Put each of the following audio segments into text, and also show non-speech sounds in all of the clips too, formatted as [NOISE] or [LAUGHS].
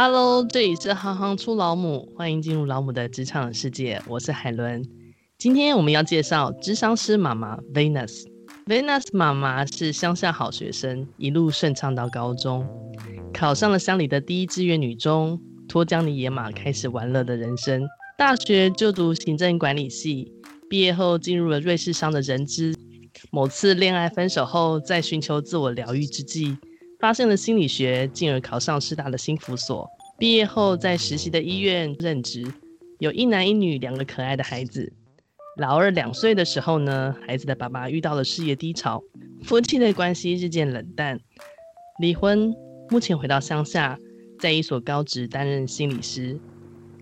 Hello，这里是行行出老母，欢迎进入老母的职场世界。我是海伦，今天我们要介绍咨商师妈妈 Venus。Venus 妈妈是乡下好学生，一路顺畅到高中，考上了乡里的第一志愿女中，脱缰的野马，开始玩乐的人生。大学就读行政管理系，毕业后进入了瑞士商的人资。某次恋爱分手后，在寻求自我疗愈之际，发现了心理学，进而考上师大的心辅所。毕业后在实习的医院任职，有一男一女两个可爱的孩子。老二两岁的时候呢，孩子的爸爸遇到了事业低潮，夫妻的关系日渐冷淡，离婚。目前回到乡下，在一所高职担任心理师。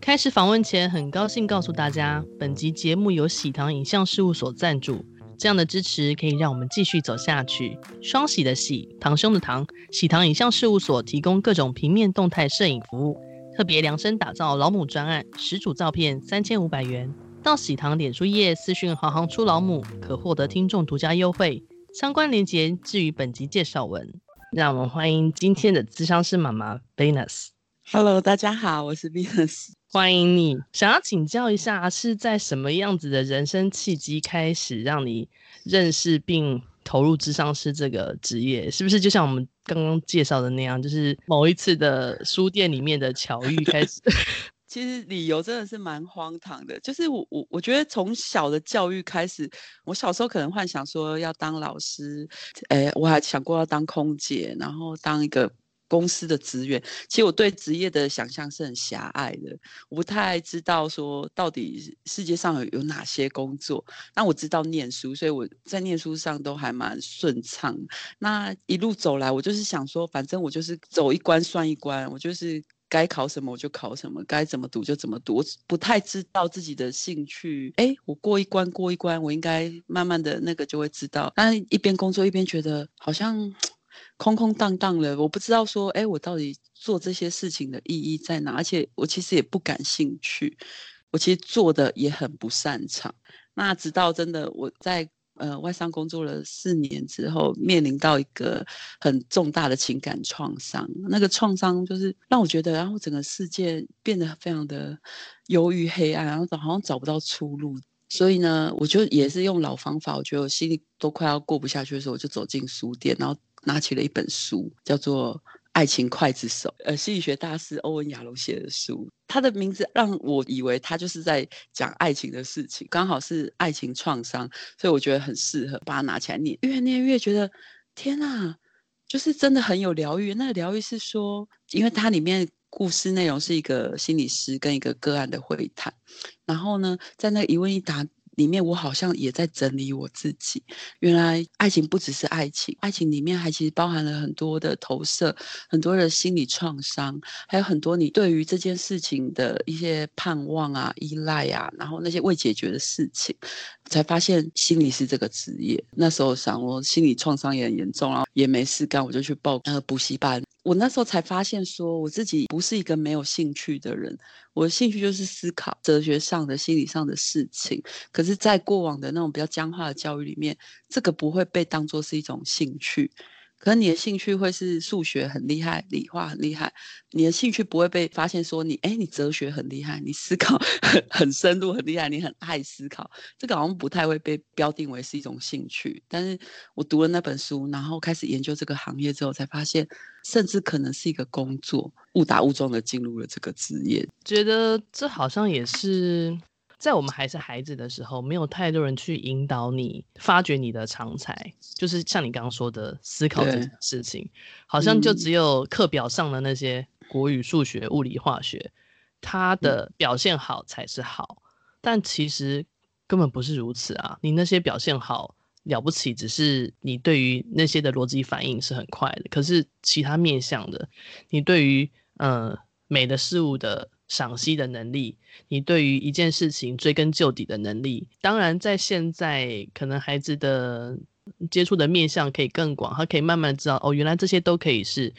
开始访问前，很高兴告诉大家，本集节目由喜糖影像事务所赞助。这样的支持可以让我们继续走下去。双喜的喜，堂兄的堂，喜堂影像事务所提供各种平面动态摄影服务，特别量身打造老母专案，十组照片三千五百元。到喜堂脸书页私讯“行行出老母”，可获得听众独家优惠。相关链接置于本集介绍文。让我们欢迎今天的咨商师妈妈 Venus。Hello，大家好，我是 Venus。欢迎你。想要请教一下，是在什么样子的人生契机开始让你认识并投入智商师这个职业？是不是就像我们刚刚介绍的那样，就是某一次的书店里面的巧遇开始？[LAUGHS] 其实理由真的是蛮荒唐的，就是我我我觉得从小的教育开始，我小时候可能幻想说要当老师，诶，我还想过要当空姐，然后当一个。公司的职员，其实我对职业的想象是很狭隘的，我不太知道说到底世界上有有哪些工作。那我知道念书，所以我在念书上都还蛮顺畅。那一路走来，我就是想说，反正我就是走一关算一关，我就是该考什么我就考什么，该怎么读就怎么读。我不太知道自己的兴趣，哎，我过一关过一关，我应该慢慢的那个就会知道。但一边工作一边觉得好像。空空荡荡的，我不知道说，哎，我到底做这些事情的意义在哪？而且我其实也不感兴趣，我其实做的也很不擅长。那直到真的我在呃外商工作了四年之后，面临到一个很重大的情感创伤，那个创伤就是让我觉得，然后整个世界变得非常的忧郁黑暗，然后好像找不到出路。所以呢，我就也是用老方法，我觉得我心里都快要过不下去的时候，我就走进书店，然后。拿起了一本书，叫做《爱情刽子手》，呃，心理学大师欧文亚龙写的书。他的名字让我以为他就是在讲爱情的事情，刚好是爱情创伤，所以我觉得很适合把它拿起来念。越念越觉得，天哪，就是真的很有疗愈。那个疗愈是说，因为它里面故事内容是一个心理师跟一个个案的会谈，然后呢，在那一问一答。里面我好像也在整理我自己。原来爱情不只是爱情，爱情里面还其实包含了很多的投射，很多的心理创伤，还有很多你对于这件事情的一些盼望啊、依赖啊，然后那些未解决的事情，才发现心理师这个职业。那时候想我心理创伤也很严重，然后也没事干，我就去报呃补习班。我那时候才发现，说我自己不是一个没有兴趣的人，我的兴趣就是思考哲学上的、心理上的事情。可是，在过往的那种比较僵化的教育里面，这个不会被当作是一种兴趣。可能你的兴趣会是数学很厉害，理化很厉害，你的兴趣不会被发现说你，哎，你哲学很厉害，你思考 [LAUGHS] 很很深入很厉害，你很爱思考，这个好像不太会被标定为是一种兴趣。但是我读了那本书，然后开始研究这个行业之后，才发现，甚至可能是一个工作，误打误撞的进入了这个职业，觉得这好像也是。在我们还是孩子的时候，没有太多人去引导你发掘你的长才，就是像你刚刚说的思考这件事情，好像就只有课表上的那些国语、数学、物理、化学，他的表现好才是好，但其实根本不是如此啊！你那些表现好了不起，只是你对于那些的逻辑反应是很快的，可是其他面向的，你对于呃美的事物的。赏析的能力，你对于一件事情追根究底的能力，当然在现在可能孩子的接触的面向可以更广，他可以慢慢知道哦，原来这些都可以是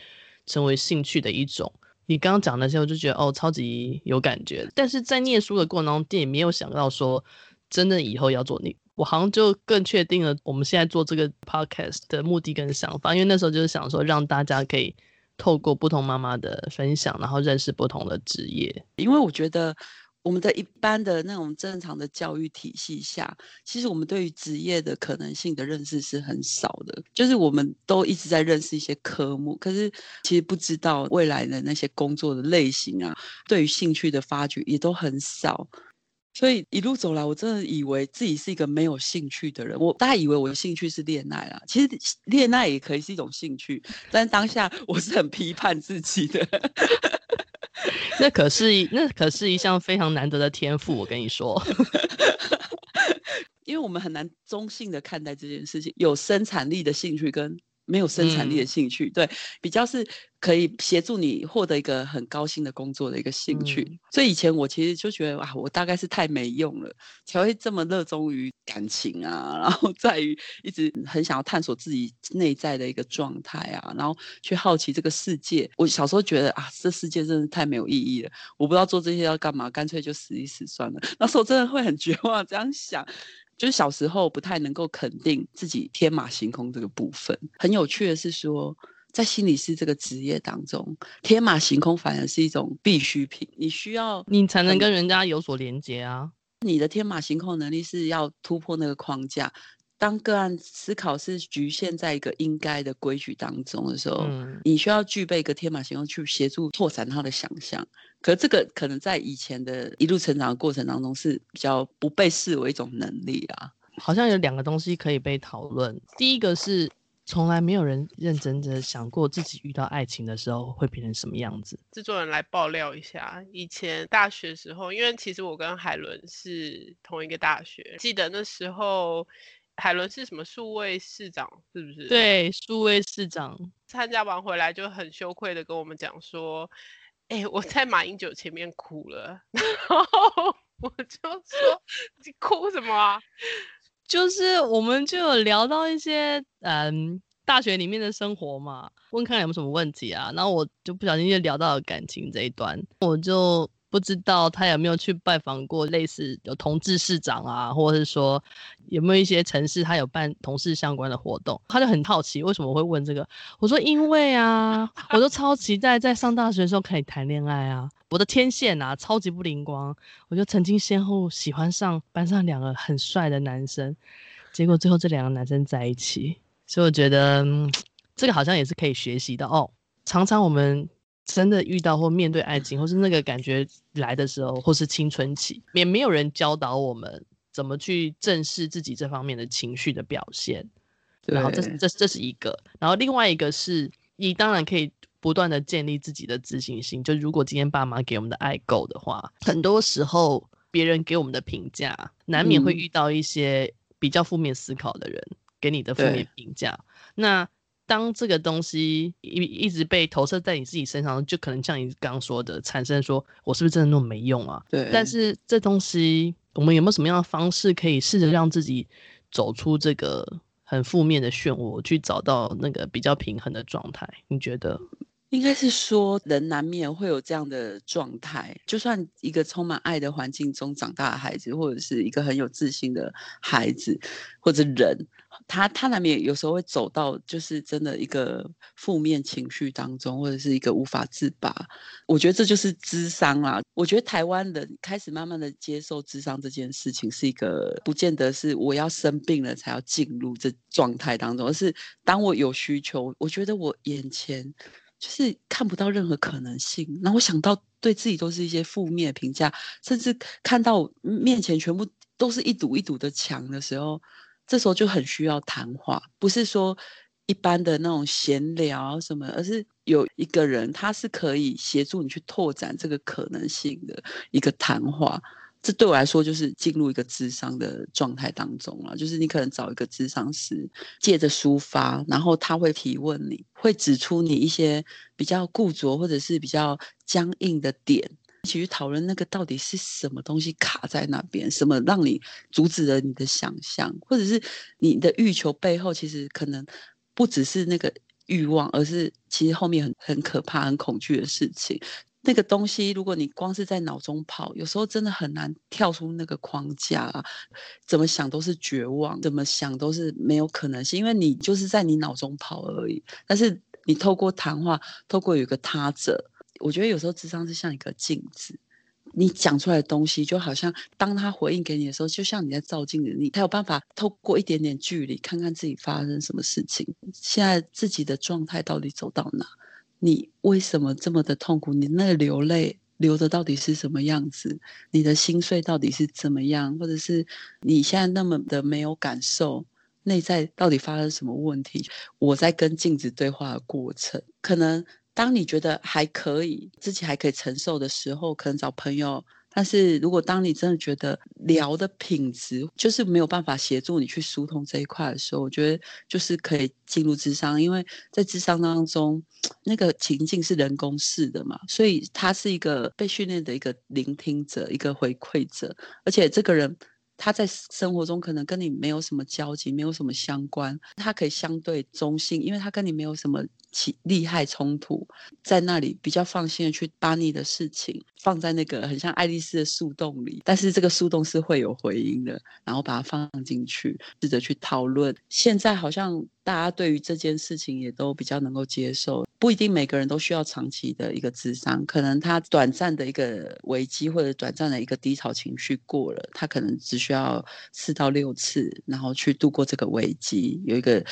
成为兴趣的一种。你刚刚讲那些，我就觉得哦，超级有感觉。但是在念书的过程当中，也没有想到说真的以后要做你，我好像就更确定了我们现在做这个 podcast 的目的跟想法，因为那时候就是想说让大家可以。透过不同妈妈的分享，然后认识不同的职业。因为我觉得。我们的一般的那种正常的教育体系下，其实我们对于职业的可能性的认识是很少的。就是我们都一直在认识一些科目，可是其实不知道未来的那些工作的类型啊，对于兴趣的发掘也都很少。所以一路走来，我真的以为自己是一个没有兴趣的人。我大家以为我的兴趣是恋爱啦，其实恋爱也可以是一种兴趣，但当下我是很批判自己的。[LAUGHS] 那可是那可是一项非常难得的天赋，我跟你说，[LAUGHS] 因为我们很难中性的看待这件事情，有生产力的兴趣跟。没有生产力的兴趣，嗯、对，比较是可以协助你获得一个很高薪的工作的一个兴趣。嗯、所以以前我其实就觉得，哇，我大概是太没用了，才会这么热衷于感情啊，[LAUGHS] 然后在于一直很想要探索自己内在的一个状态啊，然后去好奇这个世界。我小时候觉得啊，这世界真的太没有意义了，我不知道做这些要干嘛，干脆就死一死算了。[LAUGHS] 那时候真的会很绝望，这样想。就是小时候不太能够肯定自己天马行空这个部分。很有趣的是说，在心理师这个职业当中，天马行空反而是一种必需品。你需要你才能跟人家有所连接啊。你的天马行空能力是要突破那个框架。当个案思考是局限在一个应该的规矩当中的时候，嗯、你需要具备一个天马行空去协助拓展他的想象。可这个可能在以前的一路成长的过程当中是比较不被视为一种能力啊。好像有两个东西可以被讨论。第一个是从来没有人认真的想过自己遇到爱情的时候会变成什么样子。制作人来爆料一下，以前大学时候，因为其实我跟海伦是同一个大学，记得那时候。海伦是什么数位市长，是不是？对，数位市长参加完回来就很羞愧的跟我们讲说：“哎、欸，我在马英九前面哭了。[LAUGHS] ”然后我就说：“你哭什么啊？” [LAUGHS] 就是我们就有聊到一些嗯大学里面的生活嘛，问看有没有什么问题啊。然后我就不小心就聊到了感情这一段，我就。不知道他有没有去拜访过类似有同志市长啊，或者是说有没有一些城市他有办同事相关的活动，他就很好奇为什么我会问这个。我说因为啊，我都超期待在上大学的时候可以谈恋爱啊，我的天线啊超级不灵光，我就曾经先后喜欢上班上两个很帅的男生，结果最后这两个男生在一起，所以我觉得、这个好像也是可以学习的哦。常常我们。真的遇到或面对爱情，或是那个感觉来的时候，或是青春期，也没有人教导我们怎么去正视自己这方面的情绪的表现。然后这这这是一个，然后另外一个是你当然可以不断的建立自己的自信心。就如果今天爸妈给我们的爱够的话，很多时候别人给我们的评价，难免会遇到一些比较负面思考的人给你的负面评价。那当这个东西一一直被投射在你自己身上，就可能像你刚刚说的，产生说我是不是真的那么没用啊？对。但是这东西，我们有没有什么样的方式可以试着让自己走出这个很负面的漩涡，去找到那个比较平衡的状态？你觉得？应该是说，人难免会有这样的状态。就算一个充满爱的环境中长大的孩子，或者是一个很有自信的孩子，或者人，他他难免有时候会走到就是真的一个负面情绪当中，或者是一个无法自拔。我觉得这就是智商啦。我觉得台湾人开始慢慢的接受智商这件事情，是一个不见得是我要生病了才要进入这状态当中，而是当我有需求，我觉得我眼前。就是看不到任何可能性，然后想到对自己都是一些负面评价，甚至看到面前全部都是一堵一堵的墙的时候，这时候就很需要谈话，不是说一般的那种闲聊什么，而是有一个人他是可以协助你去拓展这个可能性的一个谈话。这对我来说就是进入一个智商的状态当中了，就是你可能找一个智商师，借着抒发，然后他会提问你，会指出你一些比较固着或者是比较僵硬的点，一起去讨论那个到底是什么东西卡在那边，什么让你阻止了你的想象，或者是你的欲求背后其实可能不只是那个欲望，而是其实后面很很可怕、很恐惧的事情。那个东西，如果你光是在脑中跑，有时候真的很难跳出那个框架啊，怎么想都是绝望，怎么想都是没有可能性，因为你就是在你脑中跑而已。但是你透过谈话，透过有一个他者，我觉得有时候智商是像一个镜子。你讲出来的东西，就好像当他回应给你的时候，就像你在照镜子，你才有办法透过一点点距离，看看自己发生什么事情，现在自己的状态到底走到哪？你为什么这么的痛苦？你那个流泪流的到底是什么样子？你的心碎到底是怎么样？或者是你现在那么的没有感受，内在到底发生什么问题？我在跟镜子对话的过程，可能。当你觉得还可以，自己还可以承受的时候，可能找朋友。但是如果当你真的觉得聊的品质就是没有办法协助你去疏通这一块的时候，我觉得就是可以进入智商，因为在智商当中，那个情境是人工式的嘛，所以他是一个被训练的一个聆听者，一个回馈者，而且这个人。他在生活中可能跟你没有什么交集，没有什么相关，他可以相对中性，因为他跟你没有什么起利害冲突，在那里比较放心的去把你的事情放在那个很像爱丽丝的树洞里，但是这个树洞是会有回音的，然后把它放进去，试着去讨论。现在好像。大家对于这件事情也都比较能够接受，不一定每个人都需要长期的一个智商，可能他短暂的一个危机或者短暂的一个低潮情绪过了，他可能只需要四到六次，然后去度过这个危机，有一个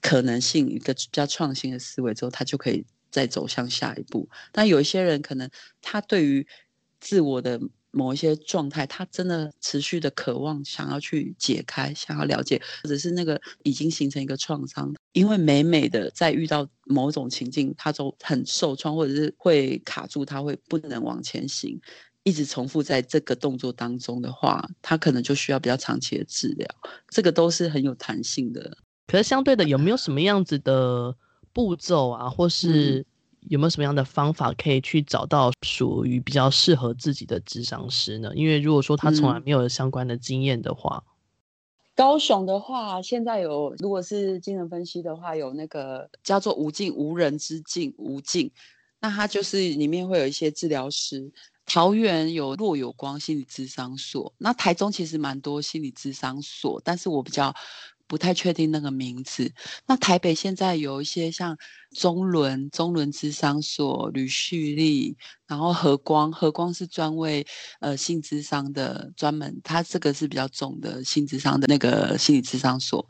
可能性，一个比较创新的思维之后，他就可以再走向下一步。但有一些人可能他对于自我的某一些状态，他真的持续的渴望，想要去解开，想要了解，或者是那个已经形成一个创伤，因为每每的在遇到某种情境，他都很受创，或者是会卡住，他会不能往前行，一直重复在这个动作当中的话，他可能就需要比较长期的治疗，这个都是很有弹性的。可是相对的，有没有什么样子的步骤啊，或是、嗯？有没有什么样的方法可以去找到属于比较适合自己的智商师呢？因为如果说他从来没有相关的经验的话，嗯，高雄的话，现在有，如果是精神分析的话，有那个叫做无尽无人之境无尽，那他就是里面会有一些治疗师。桃园有若有光心理咨商所，那台中其实蛮多心理咨商所，但是我比较。不太确定那个名字。那台北现在有一些像中伦、中伦智商所、吕旭丽，然后和光，和光是专为呃性智商的专门，它这个是比较重的性智商的那个心理智商所。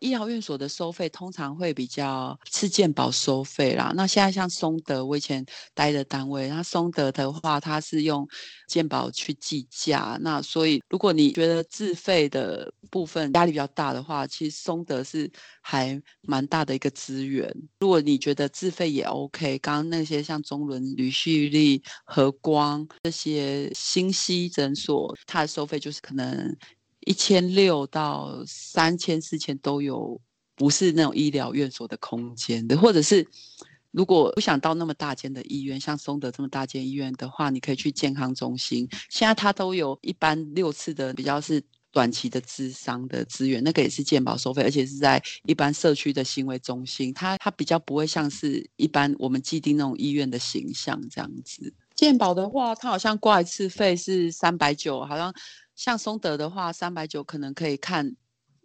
医疗院所的收费通常会比较是健保收费啦。那现在像松德，我以前待的单位，那松德的话，它是用健保去计价。那所以如果你觉得自费的部分压力比较大的话，其实松德是还蛮大的一个资源。如果你觉得自费也 OK，刚刚那些像中仑、吕旭立、和光这些新西诊所，它的收费就是可能。一千六到三千四千都有，不是那种医疗院所的空间的，或者是如果不想到那么大间的医院，像松德这么大间医院的话，你可以去健康中心。现在它都有一般六次的比较是短期的咨商的资源，那个也是健保收费，而且是在一般社区的行为中心，它它比较不会像是一般我们既定那种医院的形象这样子。健保的话，它好像挂一次费是三百九，好像。像松德的话，三百九可能可以看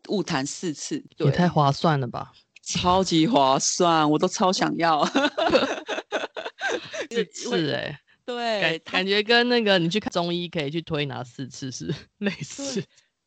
物谈四次，也太划算了吧！[LAUGHS] 超级划算，我都超想要。[LAUGHS] 是哎、欸，对，感感觉跟那个你去看中医可以去推拿四次是 [LAUGHS] 类似。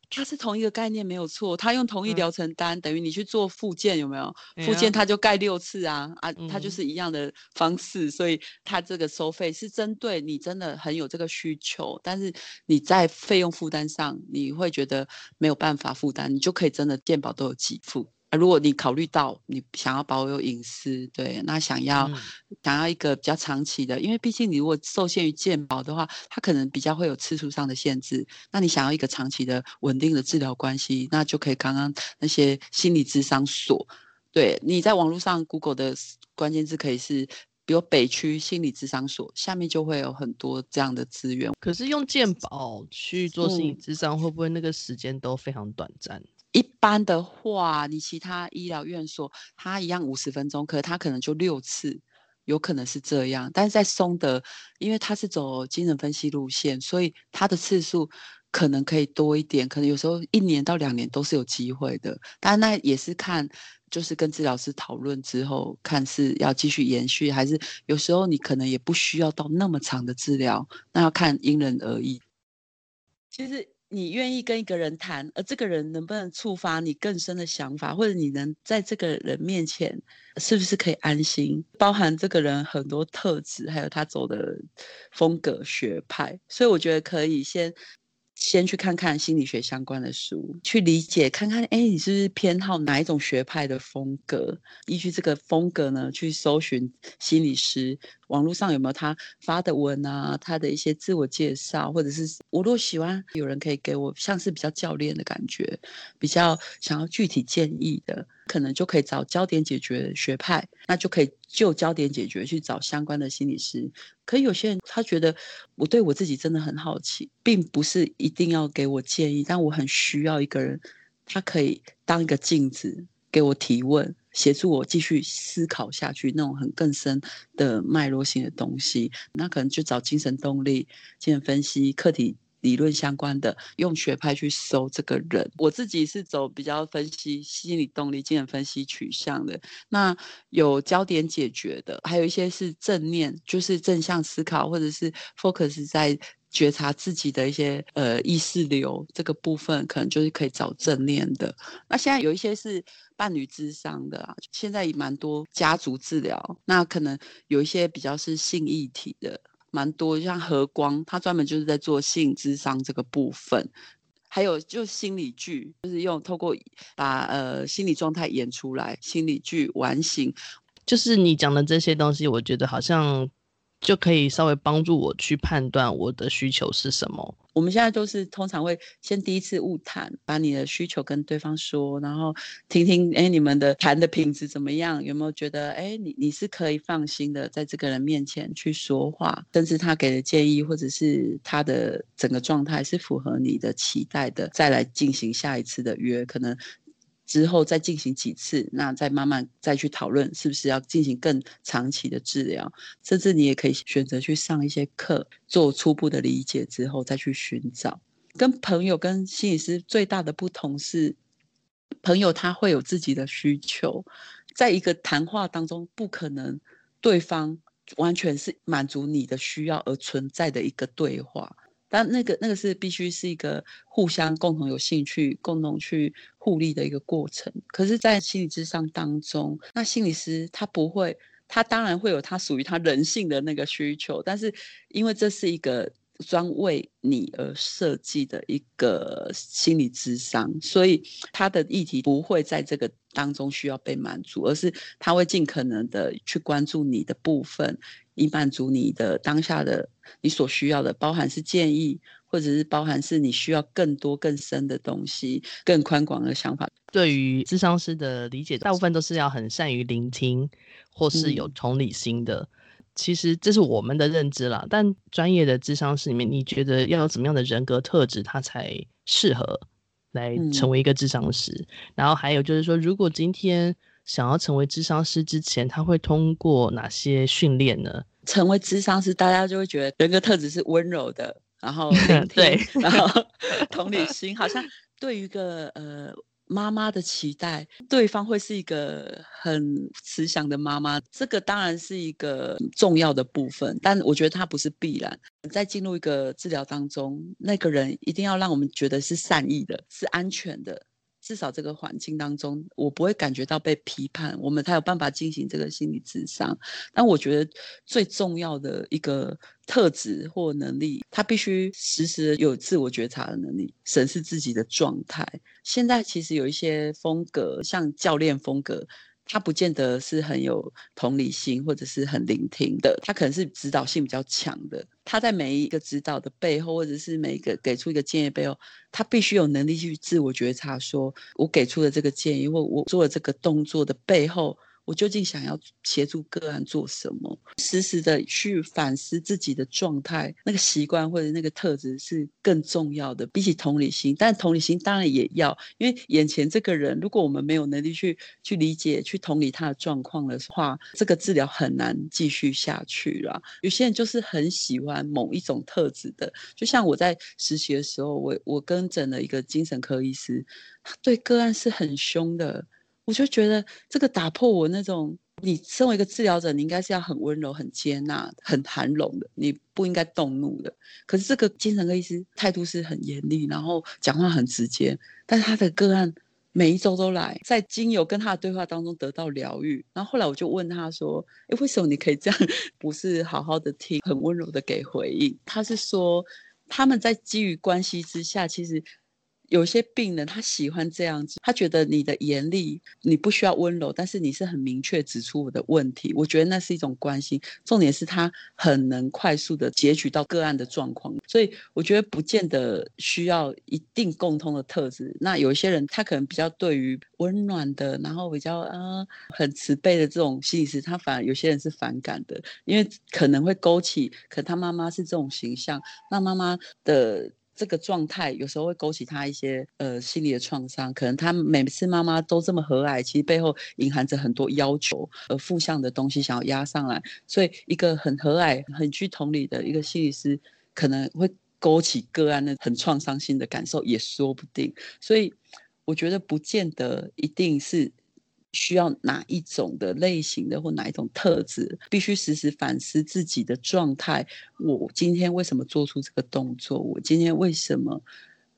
它是同一个概念没有错，他用同一疗程单，嗯、等于你去做复健有没有？复健他就盖六次啊、嗯、啊，他就是一样的方式，所以他这个收费是针对你真的很有这个需求，但是你在费用负担上你会觉得没有办法负担，你就可以真的健保都有给付。如果你考虑到你想要保有隐私，对，那想要、嗯、想要一个比较长期的，因为毕竟你如果受限于健保的话，它可能比较会有次数上的限制。那你想要一个长期的稳定的治疗关系，那就可以刚刚那些心理咨商所。对，你在网络上 Google 的关键字可以是，比如北区心理咨商所，下面就会有很多这样的资源。可是用健保去做心理咨商，会不会那个时间都非常短暂？一般的话，你其他医疗院所，它一样五十分钟，可是它可能就六次，有可能是这样。但是在松德，因为它是走精神分析路线，所以它的次数可能可以多一点，可能有时候一年到两年都是有机会的。当然，那也是看，就是跟治疗师讨论之后，看是要继续延续，还是有时候你可能也不需要到那么长的治疗，那要看因人而异。其实。你愿意跟一个人谈，而这个人能不能触发你更深的想法，或者你能在这个人面前是不是可以安心？包含这个人很多特质，还有他走的风格学派，所以我觉得可以先。先去看看心理学相关的书，去理解看看，哎，你是不是偏好哪一种学派的风格？依据这个风格呢，去搜寻心理师，网络上有没有他发的文啊？他的一些自我介绍，或者是我如果喜欢有人可以给我像是比较教练的感觉，比较想要具体建议的。可能就可以找焦点解决学派，那就可以就焦点解决去找相关的心理师。可有些人他觉得我对我自己真的很好奇，并不是一定要给我建议，但我很需要一个人，他可以当一个镜子给我提问，协助我继续思考下去那种很更深的脉络性的东西。那可能就找精神动力、精神分析、课题。理论相关的，用学派去搜这个人。我自己是走比较分析心理动力、精神分析取向的。那有焦点解决的，还有一些是正面，就是正向思考，或者是 focus 在觉察自己的一些呃意识流这个部分，可能就是可以找正面的。那现在有一些是伴侣咨商的啊，现在也蛮多家族治疗。那可能有一些比较是性议题的。蛮多，像和光，他专门就是在做性智商这个部分，还有就心理剧，就是用透过把呃心理状态演出来，心理剧完形，就是你讲的这些东西，我觉得好像。就可以稍微帮助我去判断我的需求是什么。我们现在都是通常会先第一次误谈，把你的需求跟对方说，然后听听，哎，你们的谈的品质怎么样？有没有觉得，哎，你你是可以放心的，在这个人面前去说话，甚至他给的建议或者是他的整个状态是符合你的期待的，再来进行下一次的约，可能。之后再进行几次，那再慢慢再去讨论是不是要进行更长期的治疗，甚至你也可以选择去上一些课，做初步的理解之后再去寻找。跟朋友跟心理师最大的不同是，朋友他会有自己的需求，在一个谈话当中不可能对方完全是满足你的需要而存在的一个对话。但那个那个是必须是一个互相共同有兴趣、共同去互利的一个过程。可是，在心理智商当中，那心理师他不会，他当然会有他属于他人性的那个需求，但是因为这是一个专为你而设计的一个心理智商，所以他的议题不会在这个当中需要被满足，而是他会尽可能的去关注你的部分。以满足你的当下的你所需要的，包含是建议，或者是包含是你需要更多更深的东西，更宽广的想法。对于咨商师的理解，大部分都是要很善于聆听，或是有同理心的。嗯、其实这是我们的认知啦，但专业的咨商师里面，你觉得要有怎么样的人格特质，他才适合来成为一个智商师？嗯、然后还有就是说，如果今天。想要成为智商师之前，他会通过哪些训练呢？成为智商师，大家就会觉得人格特质是温柔的，然后 [LAUGHS] 对，然后 [LAUGHS] 同理心，好像对于一个呃妈妈的期待，对方会是一个很慈祥的妈妈，这个当然是一个重要的部分，但我觉得它不是必然。在进入一个治疗当中，那个人一定要让我们觉得是善意的，是安全的。至少这个环境当中，我不会感觉到被批判，我们才有办法进行这个心理咨商。但我觉得最重要的一个特质或能力，他必须时时有自我觉察的能力，审视自己的状态。现在其实有一些风格，像教练风格。他不见得是很有同理心，或者是很聆听的，他可能是指导性比较强的。他在每一个指导的背后，或者是每一个给出一个建议背后，他必须有能力去自我觉察，说我给出的这个建议，或我做的这个动作的背后，我究竟想要协助个案做什么？时时的去反思自己的状态，那个习惯或者那个特质是更重要的，比起同理心。但同理心当然也要，因为眼前这个人，如果我们没有能力去去理解、去同理他的状况的话，这个治疗很难继续下去了。有些人就是很喜欢某一种特质的，就像我在实习的时候，我我跟诊了一个精神科医师，他对个案是很凶的。我就觉得这个打破我那种，你身为一个治疗者，你应该是要很温柔、很接纳、很含容的，你不应该动怒的。可是这个精神科医师态度是很严厉，然后讲话很直接。但是他的个案每一周都来，在经由跟他的对话当中得到疗愈。然后后来我就问他说：“诶，为什么你可以这样？不是好好的听，很温柔的给回应？”他是说他们在基于关系之下，其实。有些病人他喜欢这样子，他觉得你的严厉，你不需要温柔，但是你是很明确指出我的问题。我觉得那是一种关心，重点是他很能快速的截取到个案的状况，所以我觉得不见得需要一定共通的特质。那有些人他可能比较对于温暖的，然后比较啊很慈悲的这种心理师，他反而有些人是反感的，因为可能会勾起，可他妈妈是这种形象，那妈妈的。这个状态有时候会勾起他一些呃心理的创伤，可能他每次妈妈都这么和蔼，其实背后隐含着很多要求，呃负向的东西想要压上来，所以一个很和蔼、很具同理的一个心理师，可能会勾起个案的很创伤性的感受，也说不定。所以我觉得不见得一定是。需要哪一种的类型的或哪一种特质，必须时时反思自己的状态。我今天为什么做出这个动作？我今天为什么，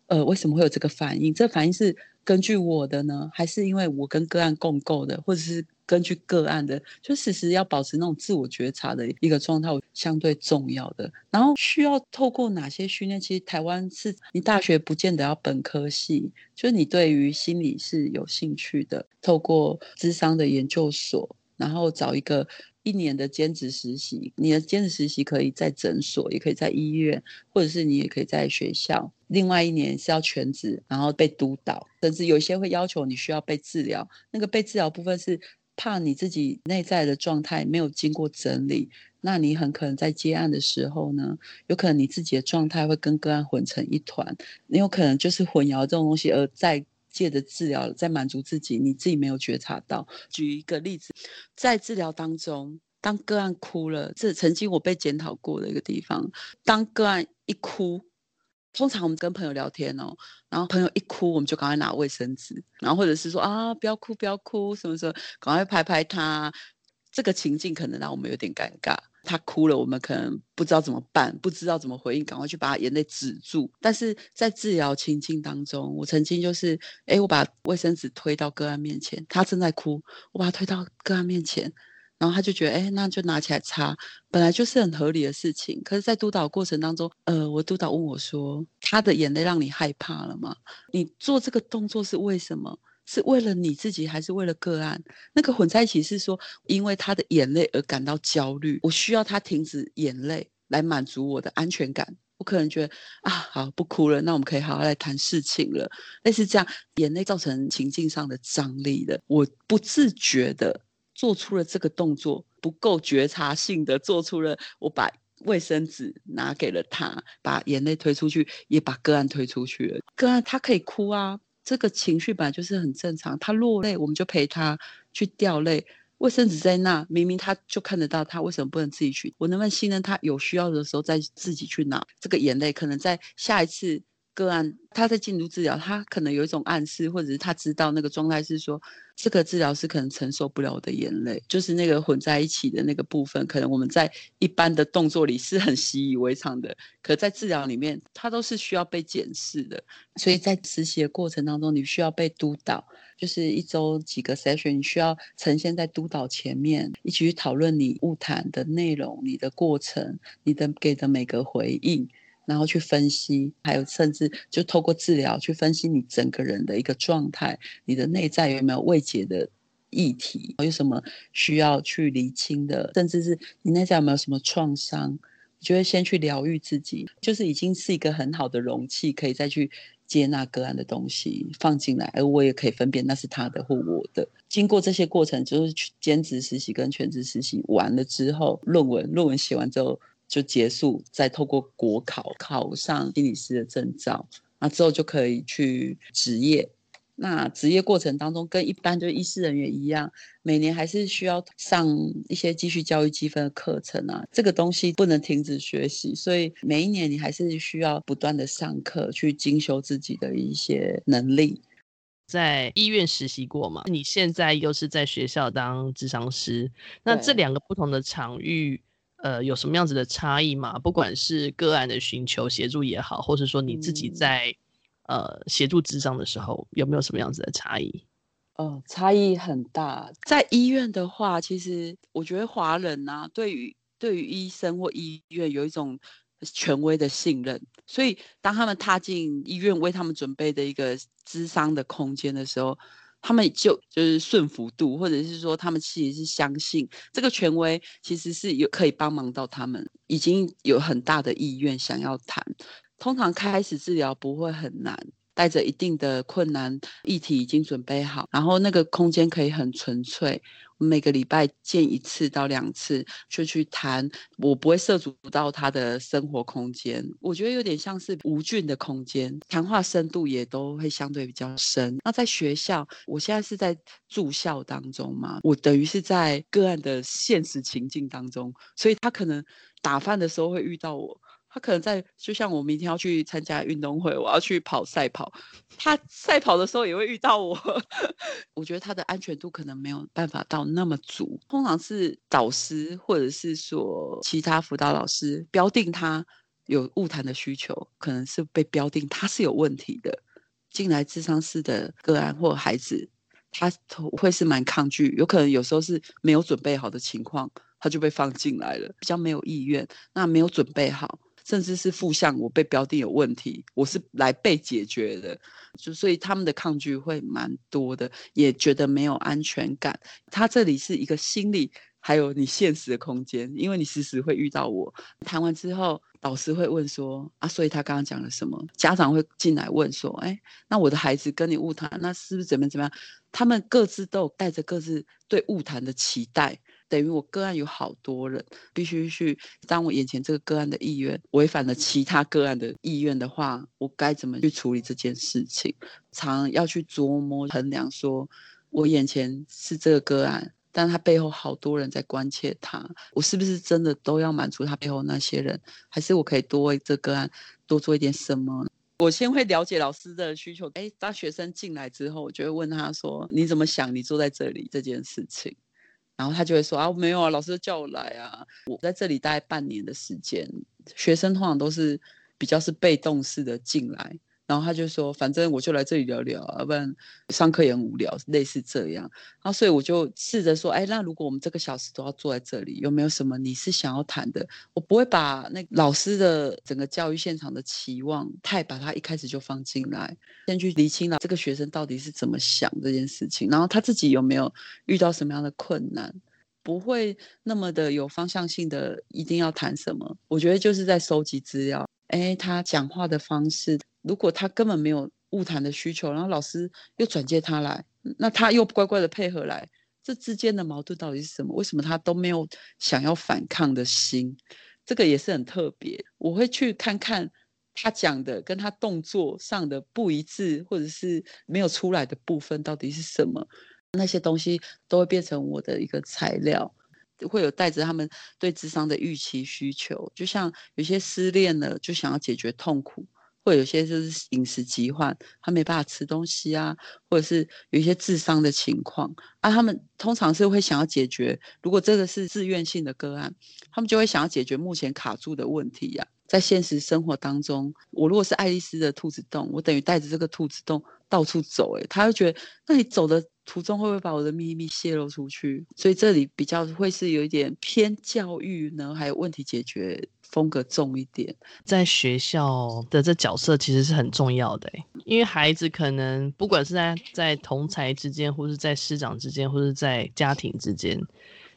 呃，为什么会有这个反应？这反应是根据我的呢，还是因为我跟个案共构的，或者是？根据个案的，就时时要保持那种自我觉察的一个状态，相对重要的。然后需要透过哪些训练？其实台湾是你大学不见得要本科系，就是你对于心理是有兴趣的，透过咨商的研究所，然后找一个一年的兼职实习。你的兼职实习可以在诊所，也可以在医院，或者是你也可以在学校。另外一年是要全职，然后被督导，甚至有些会要求你需要被治疗。那个被治疗部分是。怕你自己内在的状态没有经过整理，那你很可能在接案的时候呢，有可能你自己的状态会跟个案混成一团，你有可能就是混淆这种东西，而在借着治疗在满足自己，你自己没有觉察到。举一个例子，在治疗当中，当个案哭了，这曾经我被检讨过的一个地方，当个案一哭。通常我们跟朋友聊天哦，然后朋友一哭，我们就赶快拿卫生纸，然后或者是说啊，不要哭，不要哭，什么时候赶快拍拍他。这个情境可能让我们有点尴尬。他哭了，我们可能不知道怎么办，不知道怎么回应，赶快去把他眼泪止住。但是在治疗情境当中，我曾经就是，哎，我把卫生纸推到个案面前，他正在哭，我把他推到个案面前。然后他就觉得，哎，那就拿起来擦，本来就是很合理的事情。可是，在督导过程当中，呃，我督导问我说：“他的眼泪让你害怕了吗？你做这个动作是为什么？是为了你自己，还是为了个案？那个混在一起是说，因为他的眼泪而感到焦虑，我需要他停止眼泪来满足我的安全感。我可能觉得啊，好，不哭了，那我们可以好好来谈事情了。类似这样，眼泪造成情境上的张力的，我不自觉的。”做出了这个动作，不够觉察性的做出了，我把卫生纸拿给了他，把眼泪推出去，也把个案推出去了。个案他可以哭啊，这个情绪本来就是很正常。他落泪，我们就陪他去掉泪。卫生纸在那，明明他就看得到，他为什么不能自己去？我能不能信任他？有需要的时候再自己去拿这个眼泪？可能在下一次。个案他在进入治疗，他可能有一种暗示，或者是他知道那个状态是说，这个治疗是可能承受不了我的眼泪，就是那个混在一起的那个部分，可能我们在一般的动作里是很习以为常的，可在治疗里面，它都是需要被检视的。所以在实习的过程当中，你需要被督导，就是一周几个 session，你需要呈现在督导前面，一起去讨论你晤谈的内容、你的过程、你的给的每个回应。然后去分析，还有甚至就透过治疗去分析你整个人的一个状态，你的内在有没有未解的议题，有什么需要去厘清的，甚至是你内在有没有什么创伤，就会先去疗愈自己，就是已经是一个很好的容器，可以再去接纳个案的东西放进来，而我也可以分辨那是他的或我的。经过这些过程，就是去兼职实习跟全职实习完了之后，论文论文写完之后就结束，再透过国考考上心理师的证照，那之后就可以去执业。那职业过程当中，跟一般就医师人员一样，每年还是需要上一些继续教育积分的课程啊。这个东西不能停止学习，所以每一年你还是需要不断的上课，去精修自己的一些能力。在医院实习过嘛？你现在又是在学校当智商师，那这两个不同的场域，呃，有什么样子的差异吗？不管是个案的寻求协助也好，或是说你自己在、嗯。呃，协助咨商的时候有没有什么样子的差异？呃，差异很大。在医院的话，其实我觉得华人啊，对于对于医生或医院有一种权威的信任，所以当他们踏进医院为他们准备的一个咨商的空间的时候，他们就就是顺服度，或者是说他们其实是相信这个权威其实是有可以帮忙到他们，已经有很大的意愿想要谈。通常开始治疗不会很难，带着一定的困难议题已经准备好，然后那个空间可以很纯粹。每个礼拜见一次到两次，就去谈。我不会涉足到他的生活空间，我觉得有点像是无菌的空间，谈话深度也都会相对比较深。那在学校，我现在是在住校当中嘛，我等于是在个案的现实情境当中，所以他可能打饭的时候会遇到我。他可能在，就像我明天要去参加运动会，我要去跑赛跑，他赛跑的时候也会遇到我。[LAUGHS] 我觉得他的安全度可能没有办法到那么足。通常是导师或者是说其他辅导老师标定他有误谈的需求，可能是被标定他是有问题的。进来智商室的个案或孩子，他会是蛮抗拒，有可能有时候是没有准备好的情况，他就被放进来了，比较没有意愿，那没有准备好。甚至是负向我被标定有问题，我是来被解决的，就所以他们的抗拒会蛮多的，也觉得没有安全感。他这里是一个心理还有你现实的空间，因为你时时会遇到我。谈完之后，老师会问说啊，所以他刚刚讲了什么？家长会进来问说，哎，那我的孩子跟你误谈，那是不是怎么怎么样？他们各自都有带着各自对误谈的期待。等于我个案有好多人，必须去。当我眼前这个个案的意愿违反了其他个案的意愿的话，我该怎么去处理这件事情？常要去琢磨衡量，说我眼前是这个个案，但他背后好多人在关切他，我是不是真的都要满足他背后那些人？还是我可以多为这个案多做一点什么？我先会了解老师的需求。诶，当学生进来之后，我就会问他说：“你怎么想？你坐在这里这件事情？”然后他就会说啊，没有啊，老师叫我来啊。我在这里待半年的时间，学生通常都是比较是被动式的进来。然后他就说，反正我就来这里聊聊啊，不然上课也很无聊，类似这样。然后所以我就试着说，哎，那如果我们这个小时都要坐在这里，有没有什么你是想要谈的？我不会把那老师的整个教育现场的期望太把他一开始就放进来，先去厘清了这个学生到底是怎么想这件事情，然后他自己有没有遇到什么样的困难，不会那么的有方向性的一定要谈什么。我觉得就是在收集资料，哎，他讲话的方式。如果他根本没有晤谈的需求，然后老师又转接他来，那他又乖乖的配合来，这之间的矛盾到底是什么？为什么他都没有想要反抗的心？这个也是很特别。我会去看看他讲的跟他动作上的不一致，或者是没有出来的部分到底是什么？那些东西都会变成我的一个材料，会有带着他们对智商的预期需求，就像有些失恋了就想要解决痛苦。或有些就是饮食疾患，他没办法吃东西啊，或者是有一些自伤的情况啊，他们通常是会想要解决。如果这个是自愿性的个案，他们就会想要解决目前卡住的问题呀、啊。在现实生活当中，我如果是爱丽丝的兔子洞，我等于带着这个兔子洞到处走、欸，诶，他会觉得，那你走的途中会不会把我的秘密泄露出去？所以这里比较会是有一点偏教育呢，还有问题解决。风格重一点，在学校的这角色其实是很重要的，因为孩子可能不管是在在同才之间，或是在师长之间，或是在家庭之间，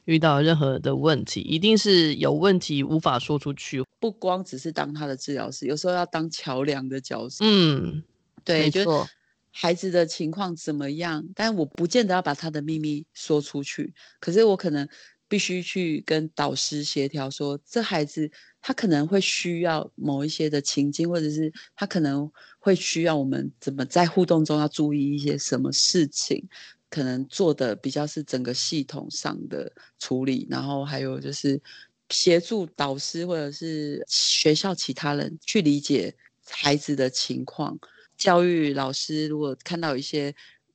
遇到任何的问题，一定是有问题无法说出去。不光只是当他的治疗师，有时候要当桥梁的角色。嗯，对，没错。就孩子的情况怎么样？但我不见得要把他的秘密说出去，可是我可能必须去跟导师协调说，这孩子他可能会需要某一些的情境，或者是他可能会需要我们怎么在互动中要注意一些什么事情，可能做的比较是整个系统上的处理，然后还有就是协助导师或者是学校其他人去理解孩子的情况。教育老师如果看到一些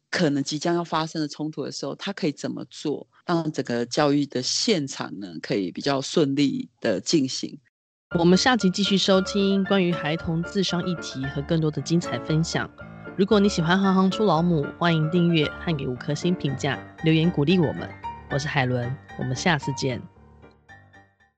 可能即将要发生的冲突的时候，他可以怎么做，让整个教育的现场呢可以比较顺利的进行？我们下集继续收听关于孩童咨商议题和更多的精彩分享。如果你喜欢行行出老母，欢迎订阅和给五颗星评价，留言鼓励我们。我是海伦，我们下次见。